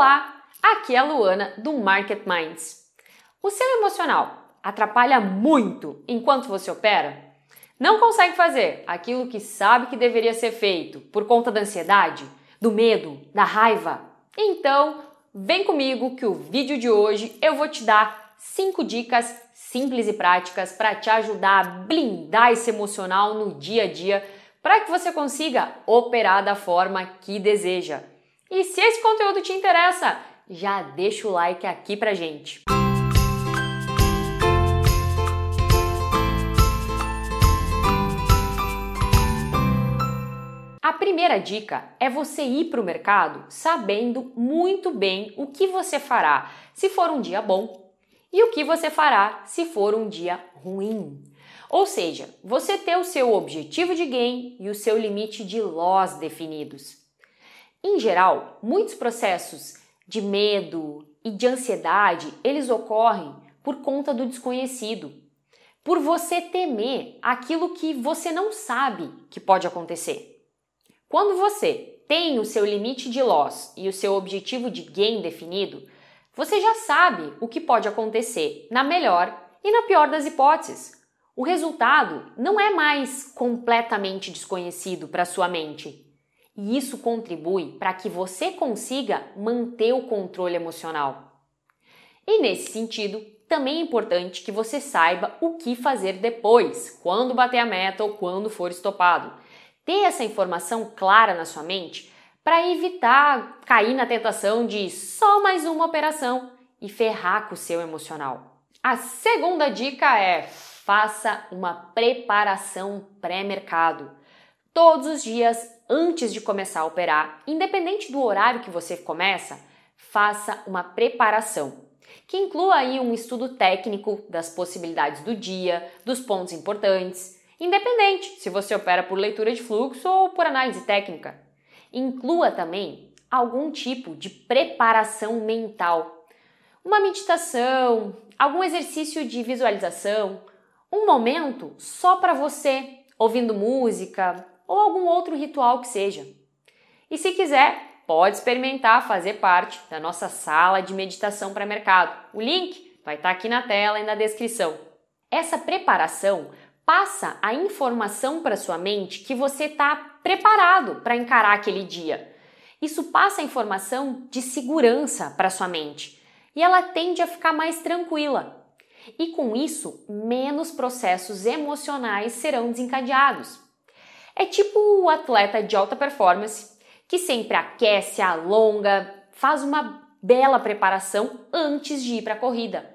Olá, aqui é a Luana do Market Minds. O seu emocional atrapalha muito enquanto você opera? Não consegue fazer aquilo que sabe que deveria ser feito por conta da ansiedade, do medo, da raiva? Então, vem comigo que o vídeo de hoje eu vou te dar 5 dicas simples e práticas para te ajudar a blindar esse emocional no dia a dia para que você consiga operar da forma que deseja. E se esse conteúdo te interessa, já deixa o like aqui pra gente. A primeira dica é você ir para o mercado sabendo muito bem o que você fará se for um dia bom e o que você fará se for um dia ruim. Ou seja, você ter o seu objetivo de gain e o seu limite de loss definidos. Em geral, muitos processos de medo e de ansiedade, eles ocorrem por conta do desconhecido. Por você temer aquilo que você não sabe que pode acontecer. Quando você tem o seu limite de loss e o seu objetivo de gain definido, você já sabe o que pode acontecer na melhor e na pior das hipóteses. O resultado não é mais completamente desconhecido para sua mente. E isso contribui para que você consiga manter o controle emocional. E nesse sentido, também é importante que você saiba o que fazer depois, quando bater a meta ou quando for estopado. Ter essa informação clara na sua mente para evitar cair na tentação de só mais uma operação e ferrar com o seu emocional. A segunda dica é faça uma preparação pré-mercado. Todos os dias antes de começar a operar, independente do horário que você começa, faça uma preparação, que inclua aí um estudo técnico das possibilidades do dia, dos pontos importantes, independente se você opera por leitura de fluxo ou por análise técnica. Inclua também algum tipo de preparação mental, uma meditação, algum exercício de visualização, um momento só para você, ouvindo música, ou algum outro ritual que seja. E se quiser, pode experimentar fazer parte da nossa sala de meditação para mercado. O link vai estar tá aqui na tela e na descrição. Essa preparação passa a informação para sua mente que você está preparado para encarar aquele dia. Isso passa a informação de segurança para sua mente e ela tende a ficar mais tranquila. E com isso, menos processos emocionais serão desencadeados. É tipo o atleta de alta performance que sempre aquece, alonga, faz uma bela preparação antes de ir para a corrida,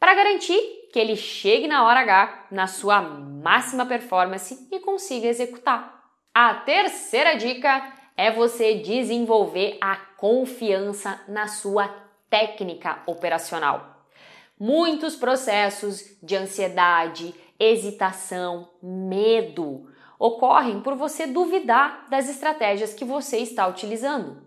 para garantir que ele chegue na hora H na sua máxima performance e consiga executar. A terceira dica é você desenvolver a confiança na sua técnica operacional. Muitos processos de ansiedade, hesitação, medo ocorrem por você duvidar das estratégias que você está utilizando.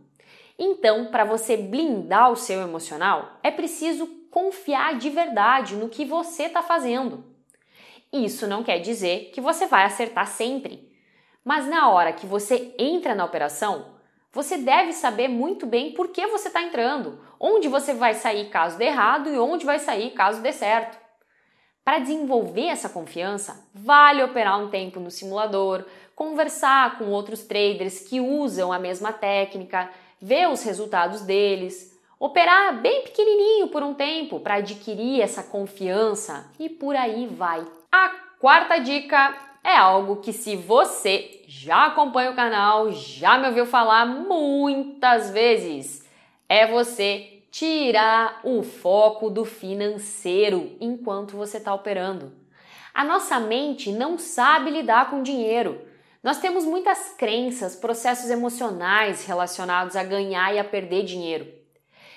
Então, para você blindar o seu emocional, é preciso confiar de verdade no que você está fazendo. Isso não quer dizer que você vai acertar sempre, mas na hora que você entra na operação, você deve saber muito bem por que você está entrando, onde você vai sair caso dê errado e onde vai sair caso dê certo. Para desenvolver essa confiança, vale operar um tempo no simulador, conversar com outros traders que usam a mesma técnica, ver os resultados deles, operar bem pequenininho por um tempo para adquirir essa confiança e por aí vai. A quarta dica é algo que se você já acompanha o canal, já me ouviu falar muitas vezes, é você tirar o foco do financeiro enquanto você está operando. A nossa mente não sabe lidar com dinheiro. Nós temos muitas crenças, processos emocionais relacionados a ganhar e a perder dinheiro.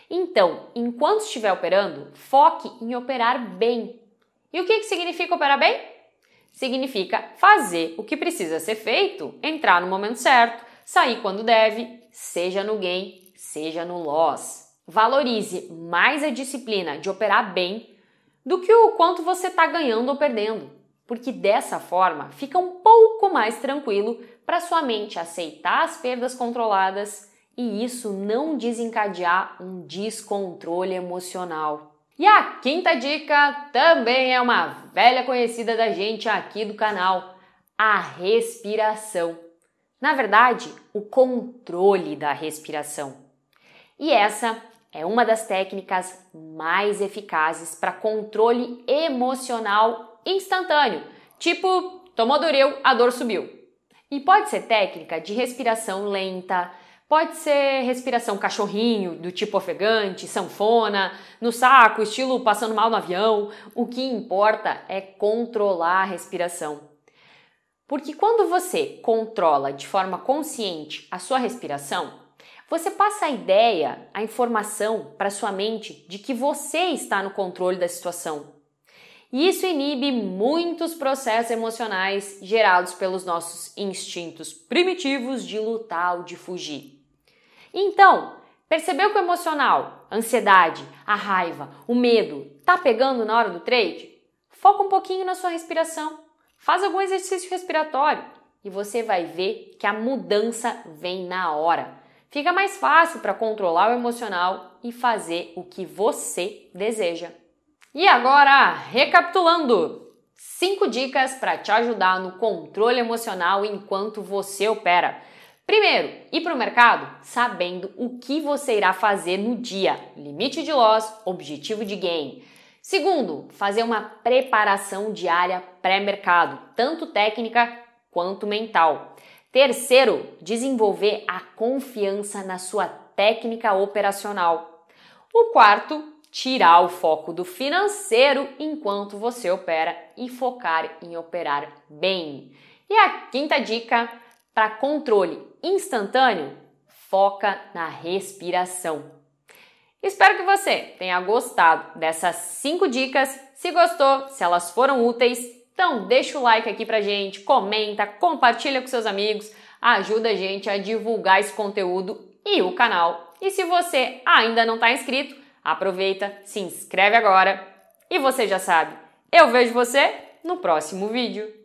Então, enquanto estiver operando, foque em operar bem. E o que, que significa operar bem? Significa fazer o que precisa ser feito, entrar no momento certo, sair quando deve, seja no gain, seja no loss. Valorize mais a disciplina de operar bem do que o quanto você está ganhando ou perdendo, porque dessa forma fica um pouco mais tranquilo para sua mente aceitar as perdas controladas e isso não desencadear um descontrole emocional. E a quinta dica também é uma velha conhecida da gente aqui do canal: a respiração. Na verdade, o controle da respiração. E essa é uma das técnicas mais eficazes para controle emocional instantâneo, tipo tomou Doril, a dor subiu. E pode ser técnica de respiração lenta, Pode ser respiração cachorrinho, do tipo ofegante, sanfona, no saco, estilo passando mal no avião. O que importa é controlar a respiração. Porque quando você controla de forma consciente a sua respiração, você passa a ideia, a informação para sua mente de que você está no controle da situação. E isso inibe muitos processos emocionais gerados pelos nossos instintos primitivos de lutar ou de fugir. Então, percebeu que o emocional, a ansiedade, a raiva, o medo tá pegando na hora do trade? Foca um pouquinho na sua respiração. Faz algum exercício respiratório e você vai ver que a mudança vem na hora. Fica mais fácil para controlar o emocional e fazer o que você deseja. E agora, recapitulando: 5 dicas para te ajudar no controle emocional enquanto você opera. Primeiro, ir para o mercado sabendo o que você irá fazer no dia, limite de loss, objetivo de gain. Segundo, fazer uma preparação diária pré-mercado, tanto técnica quanto mental. Terceiro, desenvolver a confiança na sua técnica operacional. O quarto, tirar o foco do financeiro enquanto você opera e focar em operar bem. E a quinta dica, para controle instantâneo, foca na respiração. Espero que você tenha gostado dessas 5 dicas. Se gostou, se elas foram úteis, então deixa o like aqui pra gente, comenta, compartilha com seus amigos, ajuda a gente a divulgar esse conteúdo e o canal. E se você ainda não está inscrito, aproveita, se inscreve agora. E você já sabe, eu vejo você no próximo vídeo.